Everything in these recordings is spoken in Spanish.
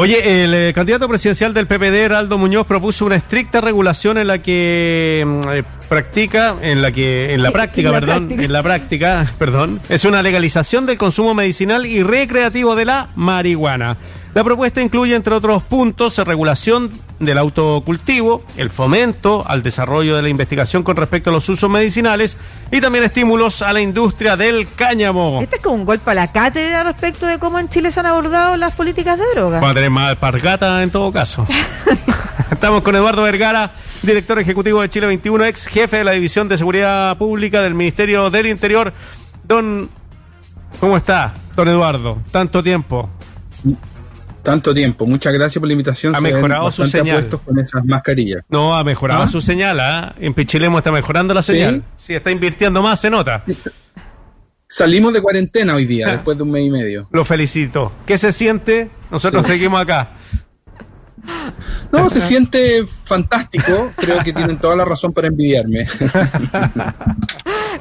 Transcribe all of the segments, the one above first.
Oye, el eh, candidato presidencial del PPD, Heraldo Muñoz, propuso una estricta regulación en la que mm, eh, practica, en la que, en la práctica, En la perdón, práctica. en la práctica, perdón, es una legalización del consumo medicinal y recreativo de la marihuana. La propuesta incluye, entre otros puntos, regulación del autocultivo, el fomento al desarrollo de la investigación con respecto a los usos medicinales y también estímulos a la industria del cáñamo. Este es como un golpe a la cátedra respecto de cómo en Chile se han abordado las políticas de droga. Vamos a tener más alpargata en todo caso. Estamos con Eduardo Vergara, director ejecutivo de Chile 21, ex jefe de la División de Seguridad Pública del Ministerio del Interior. Don, ¿cómo está, don Eduardo? Tanto tiempo. Tanto tiempo. Muchas gracias por la invitación. Ha Se mejorado su señal. con esas mascarillas. No, ha mejorado ¿Ah? su señal, ¿ah? En Pichilemo está mejorando la ¿Sí? señal. Sí, está invirtiendo más, se nota. Salimos de cuarentena hoy día, después de un mes y medio. Lo felicito. ¿Qué se siente? Nosotros seguimos acá. No, se siente fantástico. Creo que tienen toda la razón para envidiarme.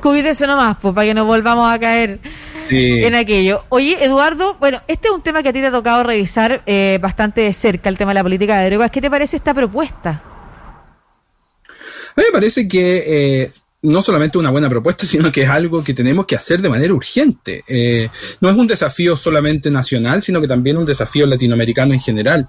Cuídese nomás, pues, para que no volvamos a caer Sí. en aquello. Oye, Eduardo, bueno, este es un tema que a ti te ha tocado revisar eh, bastante de cerca, el tema de la política de drogas. ¿Qué te parece esta propuesta? A mí me parece que eh, no solamente una buena propuesta, sino que es algo que tenemos que hacer de manera urgente. Eh, no es un desafío solamente nacional, sino que también un desafío latinoamericano en general.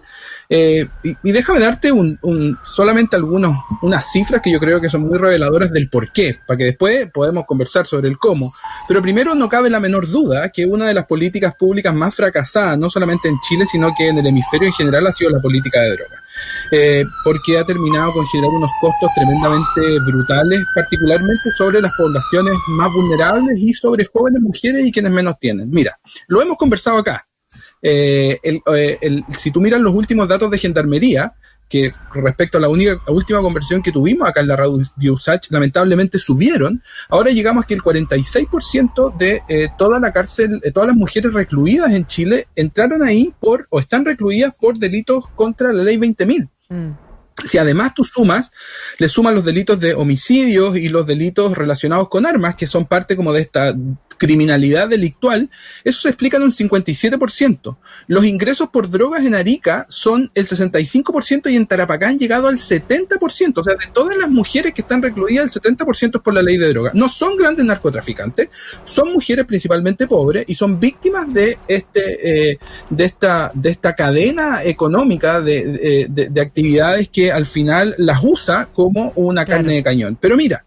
Eh, y, y déjame darte un, un- solamente algunos, unas cifras que yo creo que son muy reveladoras del por qué, para que después podamos conversar sobre el cómo. Pero primero no cabe la menor duda que una de las políticas públicas más fracasadas, no solamente en Chile, sino que en el hemisferio en general, ha sido la política de drogas. Eh, porque ha terminado con generar unos costos tremendamente brutales, particularmente sobre las poblaciones más vulnerables y sobre jóvenes mujeres y quienes menos tienen. Mira, lo hemos conversado acá. Eh, eh, si tú miras los últimos datos de gendarmería, que respecto a la única, última conversión que tuvimos acá en la radio Usach, lamentablemente subieron, ahora llegamos a que el 46% de eh, toda la cárcel, eh, todas las mujeres recluidas en Chile entraron ahí por, o están recluidas por delitos contra la ley 20.000. Mm. Si además tú sumas, le suman los delitos de homicidios y los delitos relacionados con armas, que son parte como de esta criminalidad delictual, eso se explica en un 57%. Los ingresos por drogas en Arica son el 65% y en Tarapacá han llegado al 70%. O sea, de todas las mujeres que están recluidas, el 70% es por la ley de drogas. No son grandes narcotraficantes, son mujeres principalmente pobres y son víctimas de este eh, de esta de esta cadena económica de, de- de- de actividades que al final las usa como una Claro. carne de cañón. Pero mira,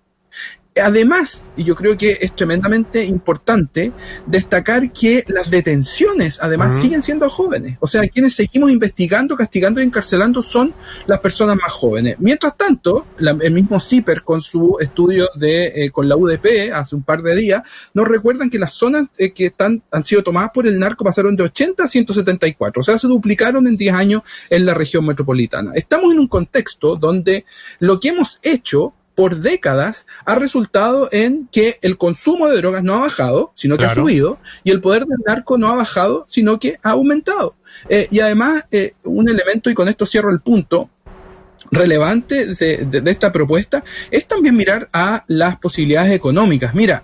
Además, y yo creo que es tremendamente importante destacar que las detenciones además siguen siendo jóvenes. O sea, quienes seguimos investigando, castigando y encarcelando son las personas más jóvenes. Mientras tanto, la- el mismo CIPER con su estudio de eh, con la UDP hace un par de días nos recuerdan que las zonas eh, que están han sido tomadas por el narco pasaron de 80 a 174, o sea, se duplicaron en 10 años en la región metropolitana. Estamos en un contexto donde lo que hemos hecho por décadas ha resultado en que el consumo de drogas no ha bajado, sino que ha subido, y el poder del narco no ha bajado, sino que ha aumentado. Eh, y además, eh, un elemento, y con esto cierro el punto, relevante de, de- de esta propuesta es también mirar a las posibilidades económicas. Mira,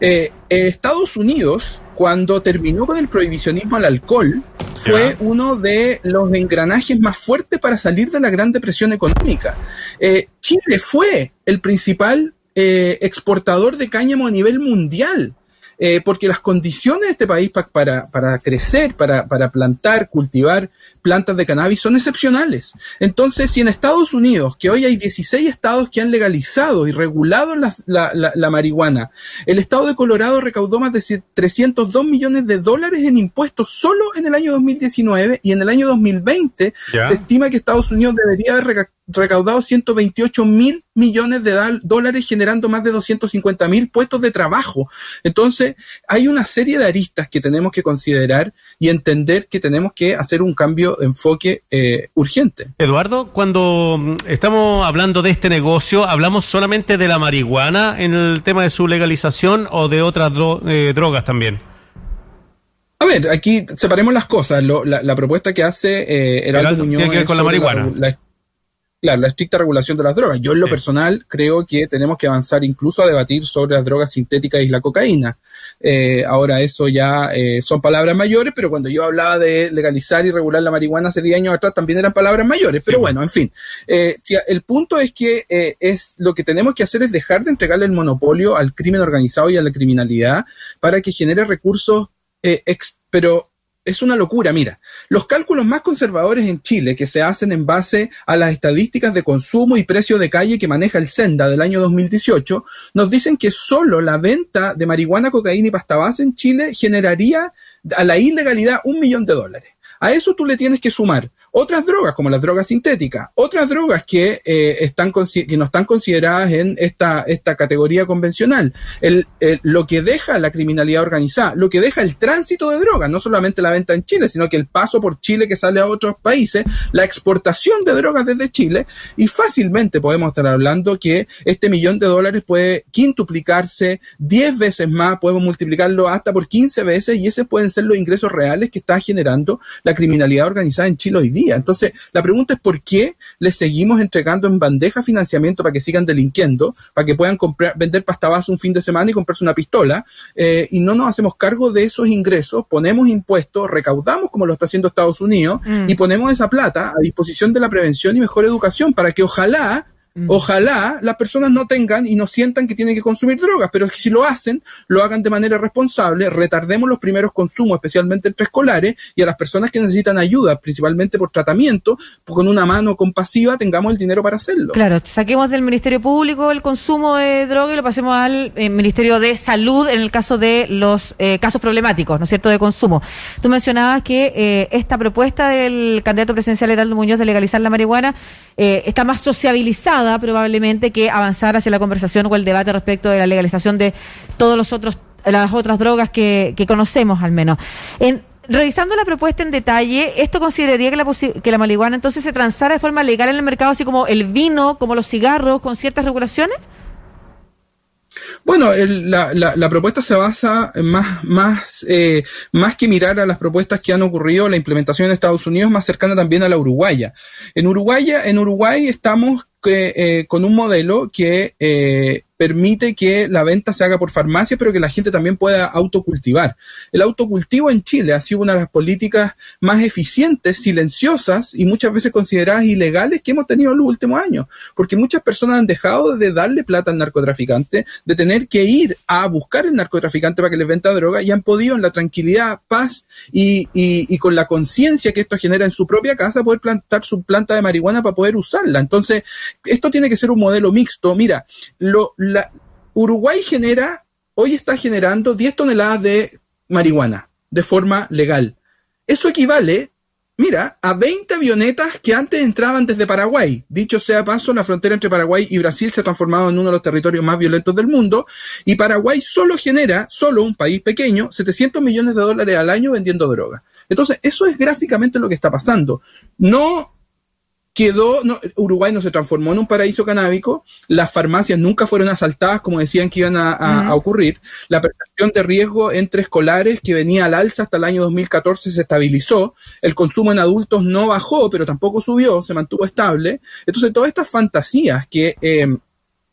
eh, eh, Estados Unidos, cuando terminó con el prohibicionismo al alcohol, fue uno de los engranajes más fuertes para salir de la Gran Depresión económica. Eh, Chile fue el principal eh, exportador de cáñamo a nivel mundial. Eh, porque las condiciones de este país pa- para, para crecer, para, para plantar, cultivar plantas de cannabis son excepcionales. Entonces, si en Estados Unidos, que hoy hay 16 estados que han legalizado y regulado las- la, la- la marihuana, el estado de Colorado recaudó más de ci- 302 millones de dólares en impuestos solo en el año 2019 y en el año 2020 Ya. se estima que Estados Unidos debería haber recaudado 128 mil millones de dólares generando más de 250 mil puestos de trabajo. Entonces, hay una serie de aristas que tenemos que considerar y entender que tenemos que hacer un cambio de enfoque eh, urgente. Eduardo, cuando mm, estamos hablando de este negocio, ¿hablamos solamente de la marihuana en el tema de su legalización o de otras dro- eh, drogas también? A ver, aquí separemos las cosas. Lo- la, la propuesta que hace eh, Heraldo Heraldo, Muñoz tiene que ver con la marihuana. la- claro, la estricta regulación de las drogas. Yo en lo personal creo que tenemos que avanzar incluso a debatir sobre las drogas sintéticas y la cocaína. Eh, ahora eso ya eh, son palabras mayores, pero cuando yo hablaba de legalizar y regular la marihuana hace 10 años atrás también eran palabras mayores. Pero bueno, en fin. Eh, si, el punto es que es lo que tenemos que hacer es dejar de entregarle el monopolio al crimen organizado y a la criminalidad para que genere recursos, pero es una locura. Mira, los cálculos más conservadores en Chile, que se hacen en base a las estadísticas de consumo y precio de calle que maneja el Senda del año 2018, nos dicen que solo la venta de marihuana, cocaína y pasta base en Chile generaría a la ilegalidad un millón de dólares. A eso tú le tienes que sumar otras drogas, como las drogas sintéticas, otras drogas que, eh, están, que no están consideradas en esta, esta categoría convencional, el, lo que deja la criminalidad organizada, lo que deja el tránsito de drogas, no solamente la venta en Chile, sino que el paso por Chile que sale a otros países, la exportación de drogas desde Chile, y fácilmente podemos estar hablando que este millón de dólares puede quintuplicarse, 10 veces más, podemos multiplicarlo hasta por 15 veces, y esos pueden ser los ingresos reales que está generando la criminalidad organizada en Chile hoy día. Entonces, la pregunta es por qué les seguimos entregando en bandeja financiamiento para que sigan delinquiendo, para que puedan comprar, vender pasta base un fin de semana y comprarse una pistola, eh, y no nos hacemos cargo de esos ingresos, ponemos impuestos, recaudamos como lo está haciendo Estados Unidos, mm. y ponemos esa plata a disposición de la prevención y mejor educación para que ojalá. Ojalá las personas no tengan y no sientan que tienen que consumir drogas, pero si lo hacen, lo hagan de manera responsable, retardemos los primeros consumos, especialmente entre escolares, y a las personas que necesitan ayuda, principalmente por tratamiento, con una mano compasiva tengamos el dinero para hacerlo. Claro, saquemos del Ministerio Público el consumo de droga y lo pasemos al eh, Ministerio de Salud en el caso de los eh, casos problemáticos, ¿no es cierto?, de consumo. Tú mencionabas que eh, esta propuesta del candidato presidencial Heraldo Muñoz de legalizar la marihuana está más sociabilizada probablemente que avanzar hacia la conversación o el debate respecto de la legalización de todos los otros las otras drogas que, conocemos al menos. En, revisando la propuesta en detalle, ¿esto consideraría que la, que la marihuana entonces se transara de forma legal en el mercado, así como el vino, como los cigarros, con ciertas regulaciones? Bueno, la, la, propuesta se basa más, más, eh, más que mirar a las propuestas que han ocurrido, la implementación en Estados Unidos más cercana también a la uruguaya. En Uruguay, en Uruguay estamos eh, con un modelo que eh, permite que la venta se haga por farmacia, pero que la gente también pueda autocultivar. El autocultivo en Chile ha sido una de las políticas más eficientes, silenciosas y muchas veces consideradas ilegales que hemos tenido en los últimos años, porque muchas personas han dejado de darle plata al narcotraficante, de tener que ir a buscar el narcotraficante para que les venda droga y han podido en la tranquilidad, paz y, y, y con la conciencia que esto genera en su propia casa poder plantar su planta de marihuana para poder usarla. Entonces, esto tiene que ser un modelo mixto. Mira, lo, Uruguay genera, hoy está generando 10 toneladas de marihuana de forma legal. Eso equivale, mira, a 20 avionetas que antes entraban desde Paraguay. Dicho sea paso, la frontera entre Paraguay y Brasil se ha transformado en uno de los territorios más violentos del mundo y Paraguay solo genera, solo un país pequeño, 700 millones de dólares al año vendiendo droga. Entonces, eso es gráficamente lo que está pasando. No quedó, Uruguay no se transformó en un paraíso canábico, las farmacias nunca fueron asaltadas como decían que iban a, ocurrir, la percepción de riesgo entre escolares que venía al alza hasta el año 2014 se estabilizó, el consumo en adultos no bajó, pero tampoco subió, se mantuvo estable. Entonces, todas estas fantasías que eh,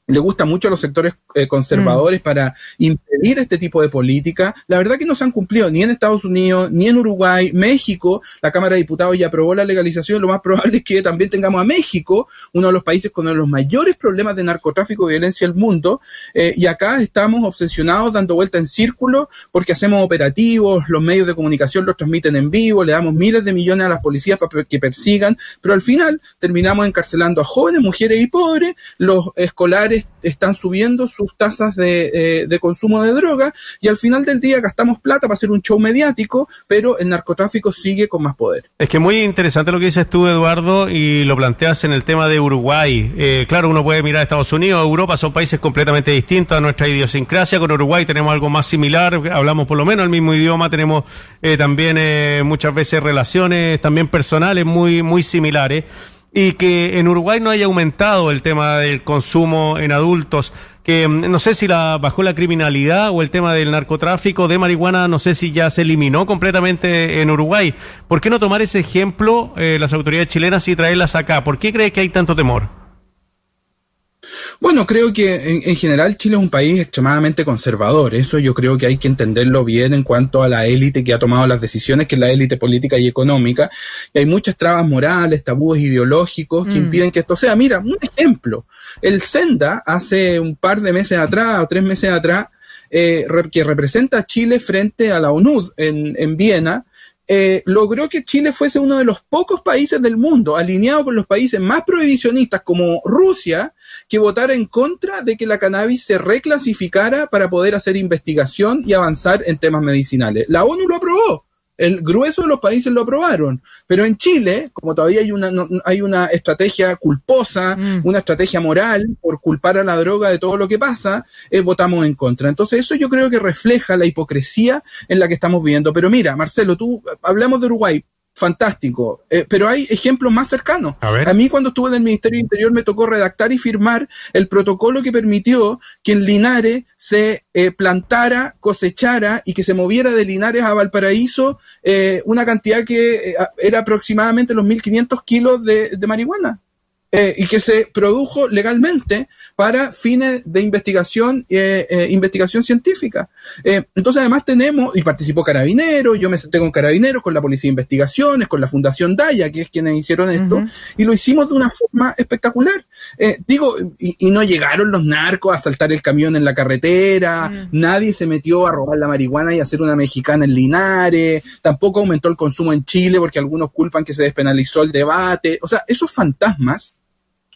le gusta mucho a los sectores eh, conservadores mm. para impedir este tipo de política. La verdad que no se han cumplido ni en Estados Unidos, ni en Uruguay, México. La Cámara de Diputados ya aprobó la legalización. Lo más probable es que también tengamos a México, uno de los países con uno de los mayores problemas de narcotráfico y violencia del mundo. Eh, y acá estamos obsesionados dando vuelta en círculo porque hacemos operativos, los medios de comunicación los transmiten en vivo, le damos miles de millones a las policías para que persigan, pero al final terminamos encarcelando a jóvenes, mujeres y pobres, los escolares están subiendo sus tasas eh, de, consumo de droga y al final del día gastamos plata para hacer un show mediático, pero el narcotráfico sigue con más poder. Es que muy interesante lo que dices tú, Eduardo, y lo planteas en el tema de Uruguay. Eh, claro, uno puede mirar a Estados Unidos, Europa, son países completamente distintos a nuestra idiosincrasia. Con Uruguay tenemos algo más similar, hablamos por lo menos el mismo idioma, tenemos eh, también muchas veces relaciones también personales muy, muy similares y que en Uruguay no haya aumentado el tema del consumo en adultos. que mm, no sé si la bajó la criminalidad o el tema del narcotráfico de marihuana, no sé si ya se eliminó completamente en Uruguay. ¿Por qué no tomar ese ejemplo eh, las autoridades chilenas y traerlas acá? ¿Por qué cree que hay tanto temor? Bueno, creo que en, general Chile es un país extremadamente conservador. Eso yo creo que hay que entenderlo bien en cuanto a la élite que ha tomado las decisiones, que es la élite política y económica. Y hay muchas trabas morales, tabúes ideológicos que mm. impiden que esto sea. Mira, un ejemplo. El Senda, hace un par de meses atrás o tres meses atrás, eh, que representa a Chile frente a la ONU en, en Viena, eh, logró que Chile fuese uno de los pocos países del mundo, alineado con los países más prohibicionistas como Rusia, que votara en contra de que la cannabis se reclasificara para poder hacer investigación y avanzar en temas medicinales. La ONU lo aprobó. El grueso de los países lo aprobaron, pero en Chile, como todavía hay una, hay una estrategia culposa, mm. una estrategia moral por culpar a la droga de todo lo que pasa, eh, votamos en contra. Entonces eso yo creo que refleja la hipocresía en la que estamos viviendo. Pero mira, Marcelo, tú hablamos de Uruguay, fantástico. Eh, pero hay ejemplos más cercanos. A, mí cuando estuve en el Ministerio Interior me tocó redactar y firmar el protocolo que permitió que en Linares se eh, plantara, cosechara y que se moviera de Linares a Valparaíso eh, una cantidad que era aproximadamente los 1.500 kilos de marihuana. Eh, y que se produjo legalmente para fines de investigación, eh, eh, investigación científica. entonces, además tenemos, y participó Carabineros, yo me senté con Carabineros, con la Policía de Investigaciones, con la Fundación Daya, que es quienes hicieron esto, y lo hicimos de una forma espectacular. digo, y, no llegaron los narcos a saltar el camión en la carretera, mm. nadie se metió a robar la marihuana y a hacer una mexicana en Linares, tampoco aumentó el consumo en Chile porque algunos culpan que se despenalizó el debate. O sea, esos fantasmas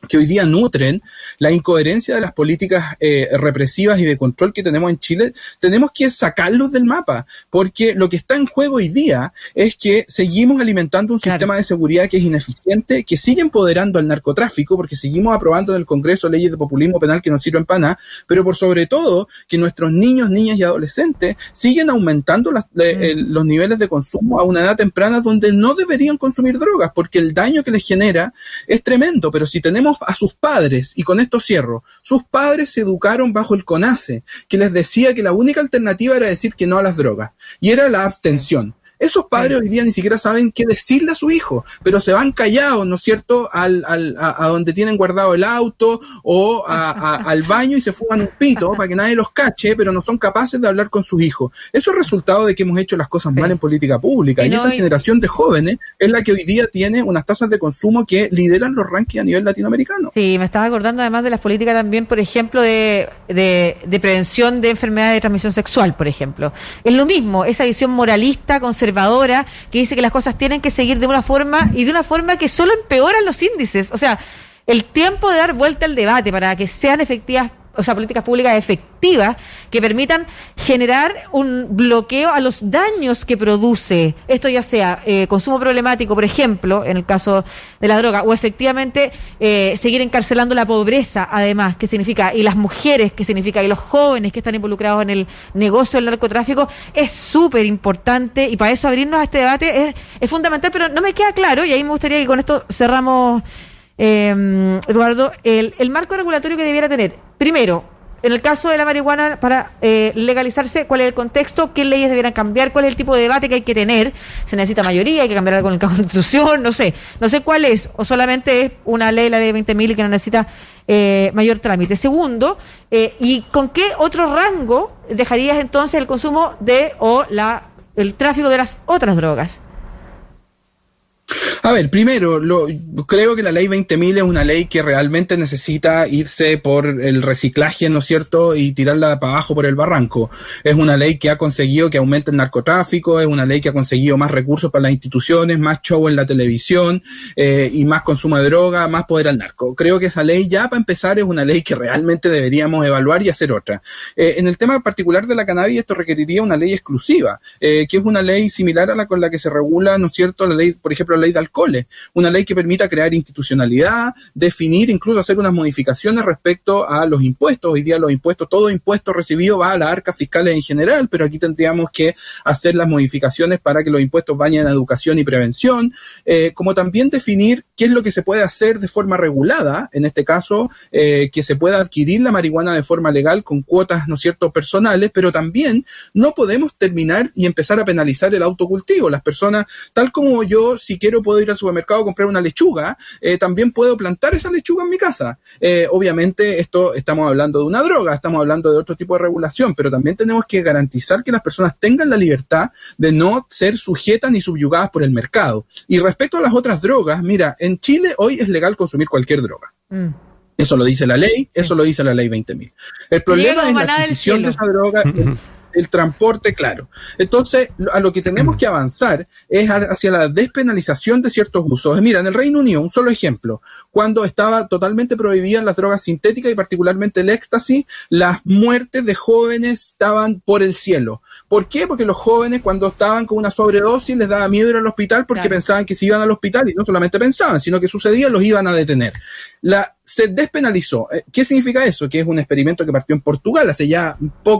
que hoy día nutren la incoherencia de las políticas eh, represivas y de control que tenemos en Chile, tenemos que sacarlos del mapa, porque lo que está en juego hoy día es que seguimos alimentando un sistema de seguridad que es ineficiente, que sigue empoderando al narcotráfico, porque seguimos aprobando en el Congreso leyes de populismo penal que no sirven para nada, pero por sobre todo que nuestros niños, niñas y adolescentes siguen aumentando los niveles de consumo a una edad temprana donde no deberían consumir drogas, porque el daño que les genera es tremendo, pero si tenemos a sus padres, y con esto cierro, sus padres se educaron bajo el CONACE, que les decía que la única alternativa era decir que no a las drogas, y era la abstención. Esos padres hoy día ni siquiera saben qué decirle a su hijo, pero se van callados, ¿no es cierto?, al, al, a, donde tienen guardado el auto o al baño y se fuman un pito para que nadie los cache, pero no son capaces de hablar con sus hijos. Eso es resultado de que hemos hecho las cosas mal en política pública. Y, esa generación de jóvenes es la que hoy día tiene unas tasas de consumo que lideran los rankings a nivel latinoamericano. Sí, me estaba acordando además de las políticas también, por ejemplo, de, de, de prevención de enfermedades de transmisión sexual, por ejemplo. Es lo mismo, esa visión moralista, conservadora, conservadora que dice que las cosas tienen que seguir de una forma y de una forma que solo empeoran los índices. O sea, el tiempo de dar vuelta al debate para que sean efectivas o sea, políticas públicas efectivas que permitan generar un bloqueo a los daños que produce esto, ya sea eh, consumo problemático, por ejemplo, en el caso de la droga, o efectivamente eh, seguir encarcelando la pobreza, además, que significa, y las mujeres, que significa, y los jóvenes que están involucrados en el negocio del narcotráfico, es súper importante y para eso abrirnos a este debate es, fundamental, pero no me queda claro, y ahí me gustaría que con esto cerramos eh, Eduardo, el, el, marco regulatorio que debiera tener, primero, en el caso de la marihuana, para eh, legalizarse, ¿cuál es el contexto? ¿Qué leyes debieran cambiar? ¿Cuál es el tipo de debate que hay que tener? ¿Se necesita mayoría? ¿Hay que cambiar algo en la Constitución? No sé. No sé cuál es. O solamente es una ley, la ley de 20.000, que no necesita eh, mayor trámite. Segundo, eh, ¿y con qué otro rango dejarías entonces el consumo de o la el tráfico de las otras drogas? A ver, primero, lo, creo que la ley 20.000 es una ley que realmente necesita irse por el reciclaje, ¿no es cierto? Y tirarla para abajo por el barranco. Es una ley que ha conseguido que aumente el narcotráfico, es una ley que ha conseguido más recursos para las instituciones, más show en la televisión eh, y más consumo de droga, más poder al narco. Creo que esa ley ya para empezar es una ley que realmente deberíamos evaluar y hacer otra. Eh, en el tema particular de la cannabis, esto requeriría una ley exclusiva, eh, que es una ley similar a la con la que se regula, ¿no es cierto? La ley, por ejemplo, la ley de alcohol Una ley que permita crear institucionalidad, definir, incluso hacer unas modificaciones respecto a los impuestos. Hoy día los impuestos, todo impuesto recibido va a las arcas fiscales en general, pero aquí tendríamos que hacer las modificaciones para que los impuestos vayan a educación y prevención, eh, como también definir qué es lo que se puede hacer de forma regulada, en este caso, eh, que se pueda adquirir la marihuana de forma legal con cuotas, ¿no es cierto?, personales, pero también no podemos terminar y empezar a penalizar el autocultivo. Las personas, tal como yo, si quiero puedo ir al supermercado a comprar una lechuga, eh, también puedo plantar esa lechuga en mi casa. Eh, obviamente, esto estamos hablando de una droga, estamos hablando de otro tipo de regulación, pero también tenemos que garantizar que las personas tengan la libertad de no ser sujetas ni subyugadas por el mercado. Y respecto a las otras drogas, mira, en Chile hoy es legal consumir cualquier droga. Mm. Eso lo dice la ley, eso lo dice la ley 20.000. El problema es la adquisición de esa droga. el transporte, claro. Entonces, a lo que tenemos que avanzar es hacia la despenalización de ciertos usos. Mira, en el Reino Unido, un solo ejemplo, cuando estaba totalmente prohibidas las drogas sintéticas y particularmente el éxtasis, las muertes de jóvenes estaban por el cielo. ¿Por qué? Porque los jóvenes cuando estaban con una sobredosis les daba miedo ir al hospital porque pensaban que si iban al hospital y no solamente pensaban, sino que sucedía, los iban a detener. La, se despenalizó. Eh, ¿Qué significa eso? Que es un experimento que partió en Portugal hace ya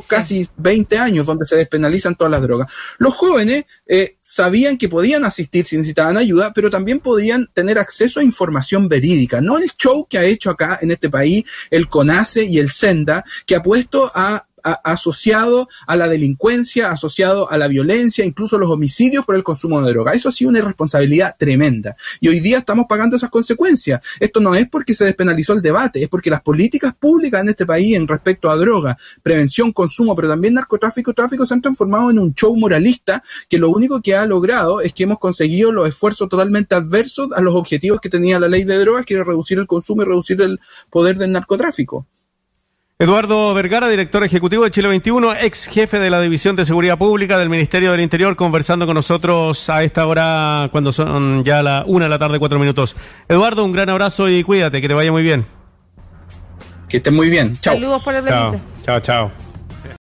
casi 20 años, donde se despenalizan todas las drogas. Los jóvenes eh, sabían que podían asistir si necesitaban ayuda, pero también podían tener acceso a información verídica. No el show que ha hecho acá en este país el CONACE y el SENDA, que ha puesto a asociado a la delincuencia, asociado a la violencia, incluso los homicidios por el consumo de droga. Eso ha sido una irresponsabilidad tremenda. Y hoy día estamos pagando esas consecuencias. Esto no es porque se despenalizó el debate, es porque las políticas públicas en este país en respecto a droga, prevención, consumo, pero también narcotráfico, tráfico se han transformado en un show moralista que lo único que ha logrado es que hemos conseguido los esfuerzos totalmente adversos a los objetivos que tenía la ley de drogas, que era reducir el consumo y reducir el poder del narcotráfico. Eduardo Vergara, director ejecutivo de Chile 21, ex jefe de la División de Seguridad Pública del Ministerio del Interior, conversando con nosotros a esta hora, cuando son ya la una de la tarde, cuatro minutos. Eduardo, un gran abrazo y cuídate, que te vaya muy bien. Que estés muy bien. Chao. Saludos por el Chao, chao. chao.